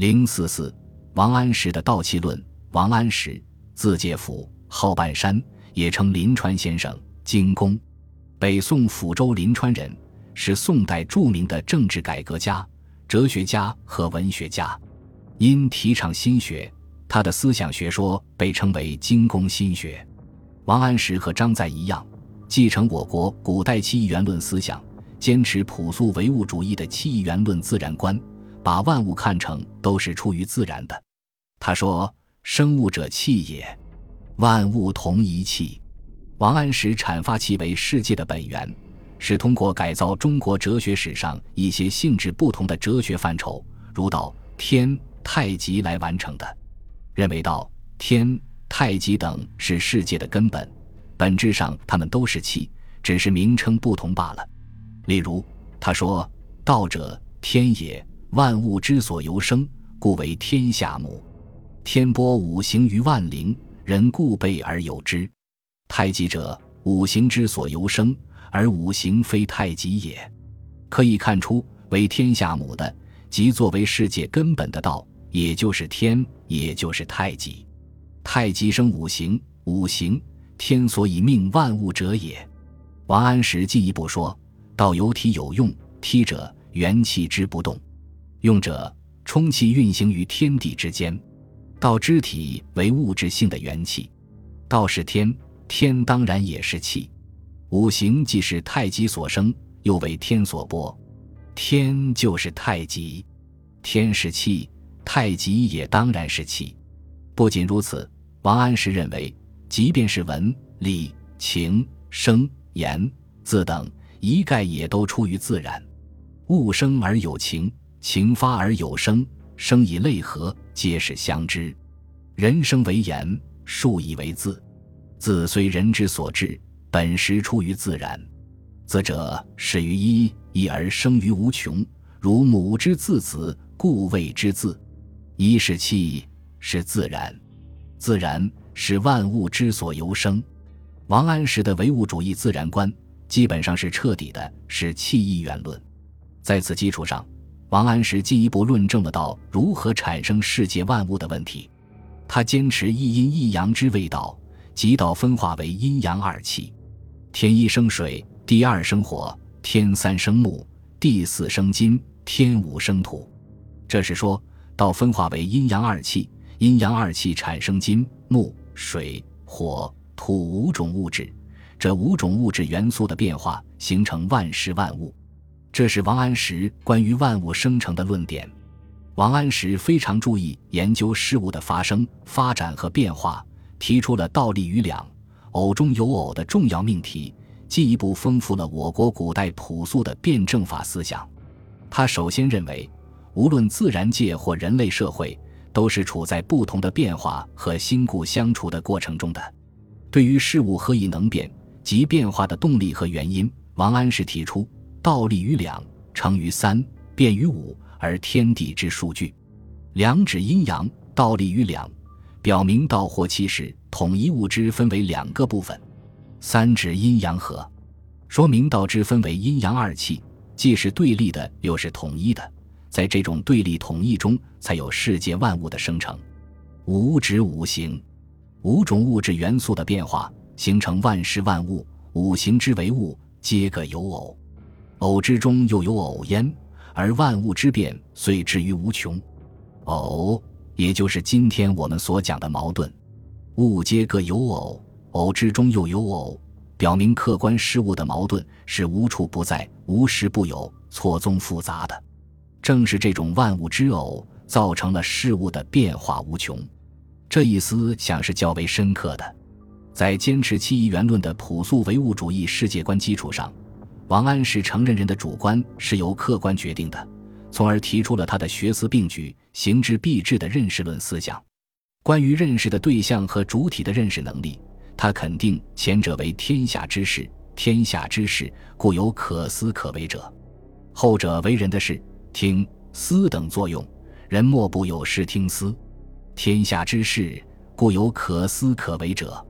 零四四，王安石的道气论。王安石，字介甫，号半山，也称临川先生，精工，北宋抚州临川人，是宋代著名的政治改革家、哲学家和文学家。因提倡心学，他的思想学说被称为精工心学。王安石和张载一样，继承我国古代七义元论思想，坚持朴素唯物主义的七义元论自然观，把万物看成都是出于自然的。他说。生物者气也，万物同一气。王安石阐发气为世界的本源，是通过改造中国哲学史上一些性质不同的哲学范畴，如道、天、太极来完成的。认为道、天、太极等是世界的根本，本质上它们都是气，只是名称不同罢了。例如，他说：“道者，天也，万物之所由生，故为天下母。”天波五行于万灵，人固备而有之。太极者，五行之所由生，而五行非太极也。可以看出，为天下母的，即作为世界根本的道，也就是天，也就是太极。太极生五行，五行天所以命万物者也。王安石进一步说道：有体有用，体者元气之不动，用者充气运行于天地之间。道之体为物质性的元气，道是天，天当然也是气。五行既是太极所生，又为天所播，天就是太极，天是气，太极也当然是气。不仅如此，王安石认为，即便是文、理、情、声、言、字等，一概也都出于自然。物生而有情，情发而有声。生以类合，皆是相知。人生为言，树以为字。字虽人之所至，本实出于自然。字者，始于一，一而生于无穷。如母之自子，故谓之字。一是气，是自然。自然是万物之所由生。王安石的唯物主义自然观，基本上是彻底的，是气意元论。在此基础上。王安石进一步论证了道如何产生世界万物的问题。他坚持一阴一阳之谓道，即道分化为阴阳二气，天一生水，地二生火，天三生木，地四生金，天五生土。这是说道分化为阴阳二气，阴阳二气产生金、木、水、火、土五种物质，这五种物质元素的变化形成万事万物。这是王安石关于万物生成的论点。王安石非常注意研究事物的发生、发展和变化，提出了“倒立于两，偶中有偶”的重要命题，进一步丰富了我国古代朴素的辩证法思想。他首先认为，无论自然界或人类社会，都是处在不同的变化和新故相处的过程中的。对于事物何以能变及变化的动力和原因，王安石提出。倒立于两，成于三，变于五，而天地之数据。两指阴阳，倒立于两，表明道或气是统一物之分为两个部分。三指阴阳合，说明道之分为阴阳二气，既是对立的，又是统一的。在这种对立统一中，才有世界万物的生成。五指五行，五种物质元素的变化，形成万事万物。五行之为物，皆各有偶。偶之中又有偶焉，而万物之变遂至于无穷。偶，也就是今天我们所讲的矛盾。物皆各有偶，偶之中又有偶，表明客观事物的矛盾是无处不在、无时不有、错综复杂的。正是这种万物之偶，造成了事物的变化无穷。这一思想是较为深刻的，在坚持七一元论的朴素唯物主义世界观基础上。王安石承认人的主观是由客观决定的，从而提出了他的学思并举、行之必至的认识论思想。关于认识的对象和主体的认识能力，他肯定前者为天下之事，天下之事故有可思可为者；后者为人的事，听、思等作用，人莫不有视听思。天下之事故有可思可为者，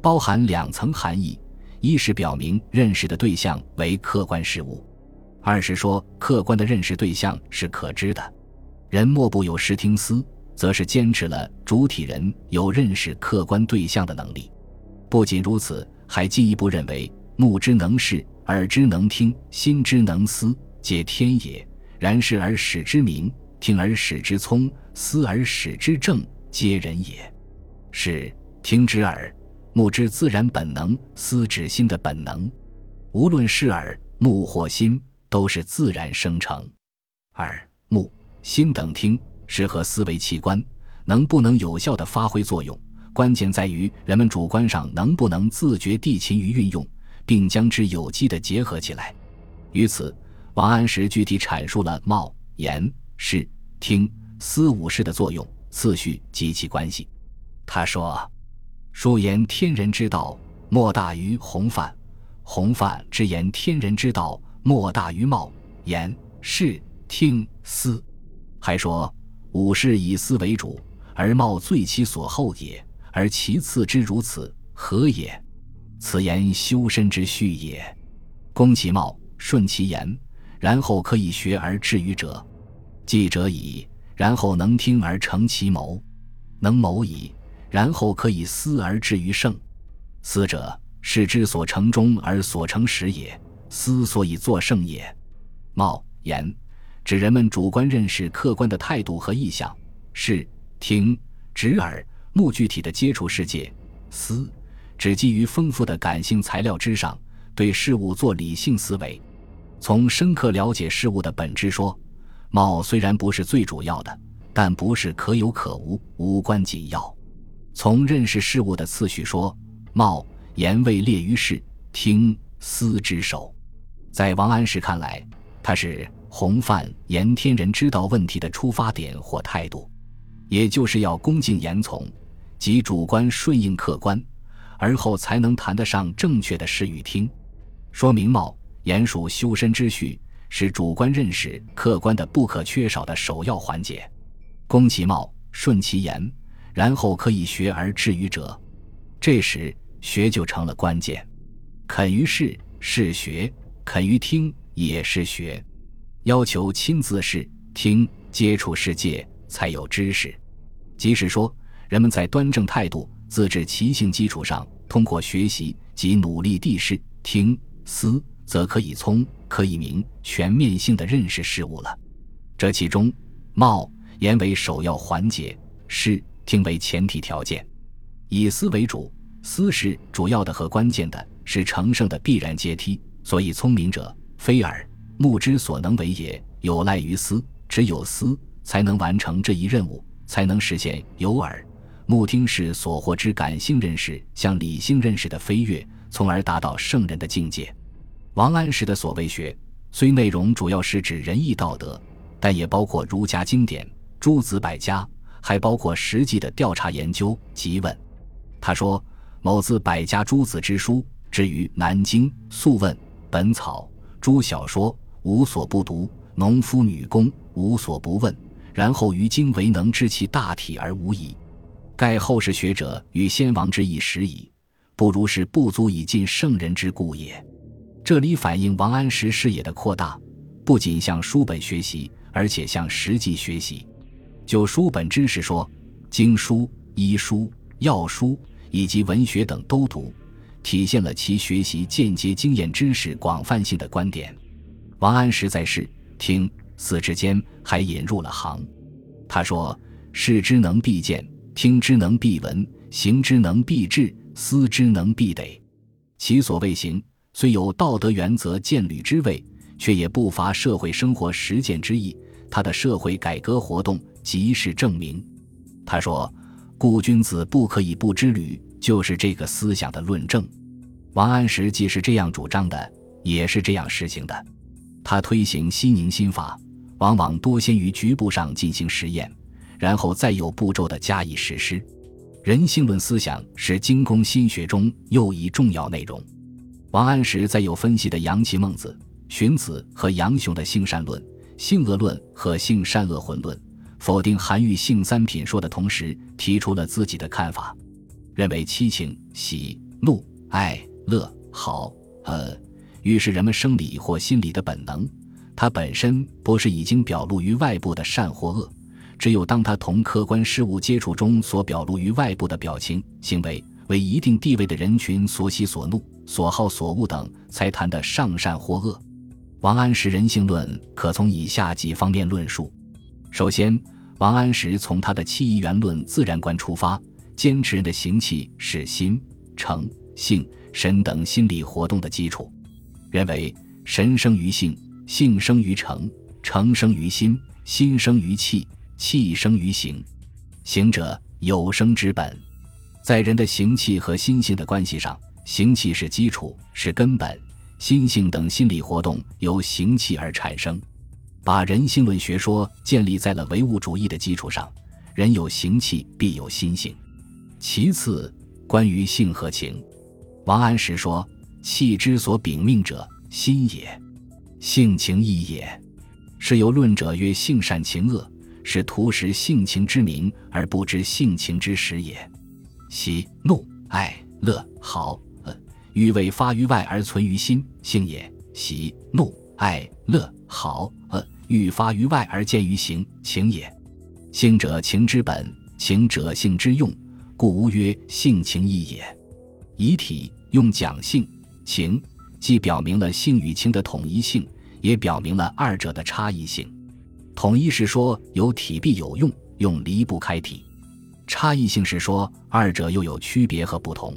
包含两层含义。一是表明认识的对象为客观事物，二是说客观的认识对象是可知的。人莫不有识听思，则是坚持了主体人有认识客观对象的能力。不仅如此，还进一步认为，目之能视，耳之能听，心之能思，皆天也。然视而使之明，听而使之聪，思而使之正，皆人也。是听之耳，目之自然本能，思指心的本能。无论是耳、目或心，都是自然生成。耳、目、心等听是和思维器官，能不能有效的发挥作用，关键在于人们主观上能不能自觉地勤于运用，并将之有机的结合起来。于此。王安石具体阐述了貌、言、视、听、思五事的作用、次序及其关系。他说：“书言天人之道，莫大于弘范；弘范之言天人之道，莫大于貌、言、视、听、思。”还说：“五事以思为主，而貌最其所后也，而其次之如此，何也？此言修身之序也。攻其貌，顺其言。”然后可以学而至于者，记者矣；然后能听而成其谋，能谋矣；然后可以思而至于圣。思者，是之所成终而所成始也；思所以作圣也。貌言，指人们主观认识客观的态度和意向；视听指耳目具体的接触世界；思指基于丰富的感性材料之上，对事物做理性思维。从深刻了解事物的本质说，貌虽然不是最主要的，但不是可有可无、无关紧要。从认识事物的次序说，貌言位列于视、听、思之首。在王安石看来，他是弘范言天人之道问题的出发点或态度，也就是要恭敬言从，即主观顺应客观，而后才能谈得上正确的视与听。说明貌。言属修身之序，是主观认识客观的不可缺少的首要环节。攻其貌，顺其言，然后可以学而至于者。这时学就成了关键。肯于事是学，肯于听也是学。要求亲自视听接触世界，才有知识。即使说，人们在端正态度、自治其性基础上，通过学习及努力地视听思。则可以聪，可以明，全面性的认识事物了。这其中，貌言为首要环节，是听为前提条件，以思为主，思是主要的和关键的，是成圣的必然阶梯。所以，聪明者非耳目之所能为也，有赖于思。只有思，才能完成这一任务，才能实现由耳目听是所获之感性认识向理性认识的飞跃，从而达到圣人的境界。王安石的所谓学，虽内容主要是指仁义道德，但也包括儒家经典、诸子百家，还包括实际的调查研究、及问。他说：“某自百家诸子之书，至于《南京》《素问》《本草》诸小说，无所不读；农夫女工，无所不问。然后于今为能知其大体而无疑。盖后世学者与先王之意时矣，不如是不足以尽圣人之故也。”这里反映王安石视野的扩大，不仅向书本学习，而且向实际学习。就书本知识说，经书、医书、药书以及文学等都读，体现了其学习间接经验知识广泛性的观点。王安石在世、听、思之间还引入了行。他说：“视之能必见，听之能必闻，行之能必至，思之能必得。其所谓行。”虽有道德原则建履之位，却也不乏社会生活实践之意。他的社会改革活动即是证明。他说：“故君子不可以不知旅”，就是这个思想的论证。王安石既是这样主张的，也是这样实行的。他推行西宁新法，往往多先于局部上进行实验，然后再有步骤的加以实施。人性论思想是精工心学中又一重要内容。王安石在有分析的杨岐孟子、荀子和杨雄的性善论、性恶论和性善恶混论，否定韩愈性三品说的同时，提出了自己的看法，认为七情喜、怒、爱、乐、好、恶，欲是人们生理或心理的本能，它本身不是已经表露于外部的善或恶，只有当他同客观事物接触中所表露于外部的表情、行为，为一定地位的人群所喜所怒、所好所恶等，才谈得上善或恶。王安石人性论可从以下几方面论述：首先，王安石从他的气一元论自然观出发，坚持人的行气是心、诚、性、神等心理活动的基础，认为神生于性，性生于诚，诚生于心，心生于气。气生于形，形者有生之本。在人的形气和心性的关系上，形气是基础，是根本；心性等心理活动由形气而产生。把人性论学说建立在了唯物主义的基础上，人有形气必有心性。其次，关于性和情，王安石说：“气之所秉命者，心也；性情义也。”是由论者曰：“性善情恶。”是徒识性情之名而不知性情之实也。喜怒哀乐好，欲为发于外而存于心，性也；喜怒哀乐好恶，欲发于外而见于形，情也。性者情之本，情者性之用，故无曰性情义也。以体用讲性情，既表明了性与情的统一性，也表明了二者的差异性。统一是说有体必有用，用离不开体；差异性是说二者又有区别和不同。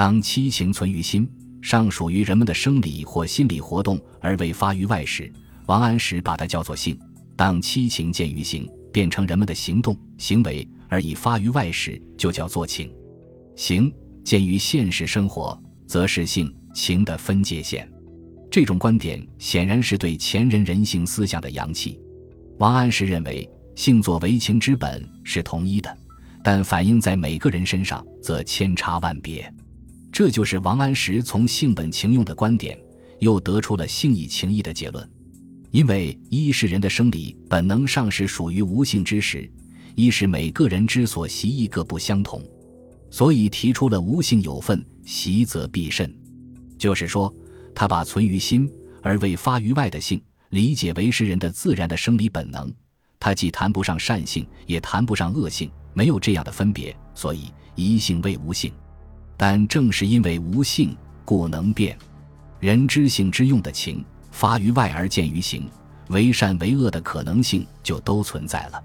当七情存于心，尚属于人们的生理或心理活动而未发于外时，王安石把它叫做性；当七情见于形，变成人们的行动行为而已发于外时，就叫做情。行见于现实生活，则是性情的分界线。这种观点显然是对前人人性思想的扬弃。王安石认为，性作为情之本是统一的，但反映在每个人身上则千差万别。这就是王安石从性本情用的观点，又得出了性以情义的结论。因为一是人的生理本能上是属于无性之时，一是每个人之所习意各不相同，所以提出了无性有份，习则必甚。就是说，他把存于心而未发于外的性。理解为是人的自然的生理本能，他既谈不上善性，也谈不上恶性，没有这样的分别，所以一性为无性。但正是因为无性，故能变。人之性之用的情，发于外而见于形，为善为恶的可能性就都存在了。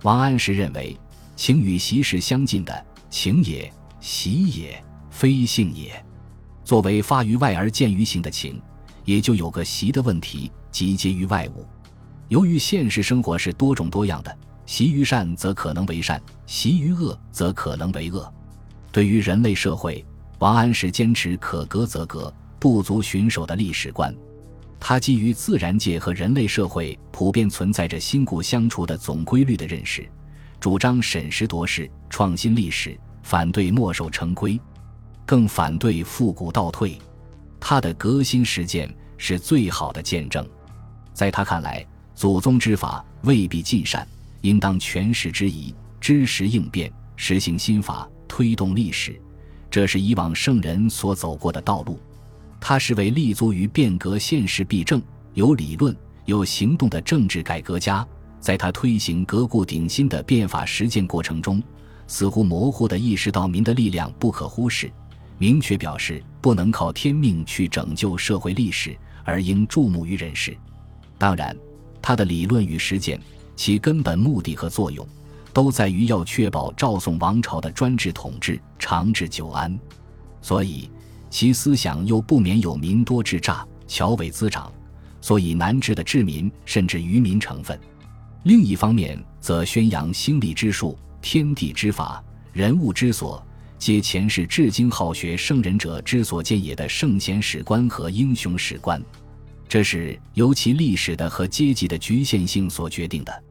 王安石认为，情与习是相近的，情也，习也，非性也。作为发于外而见于形的情，也就有个习的问题。集结于外物，由于现实生活是多种多样的，习于善则可能为善，习于恶则可能为恶。对于人类社会，王安石坚持可革则革，不足寻守的历史观。他基于自然界和人类社会普遍存在着新故相处的总规律的认识，主张审时度势，创新历史，反对墨守成规，更反对复古倒退。他的革新实践是最好的见证。在他看来，祖宗之法未必尽善，应当权势之宜，知时应变，实行新法，推动历史。这是以往圣人所走过的道路。他是为立足于变革现实弊政、有理论、有行动的政治改革家。在他推行革故鼎新的变法实践过程中，似乎模糊地意识到民的力量不可忽视，明确表示不能靠天命去拯救社会历史，而应注目于人事。当然，他的理论与实践，其根本目的和作用，都在于要确保赵宋王朝的专制统治长治久安，所以其思想又不免有民多智诈、巧伪滋长，所以难治的治民甚至愚民成分。另一方面，则宣扬兴利之术、天地之法、人物之所，皆前世至今好学圣人者之所见也的圣贤史观和英雄史观。这是由其历史的和阶级的局限性所决定的。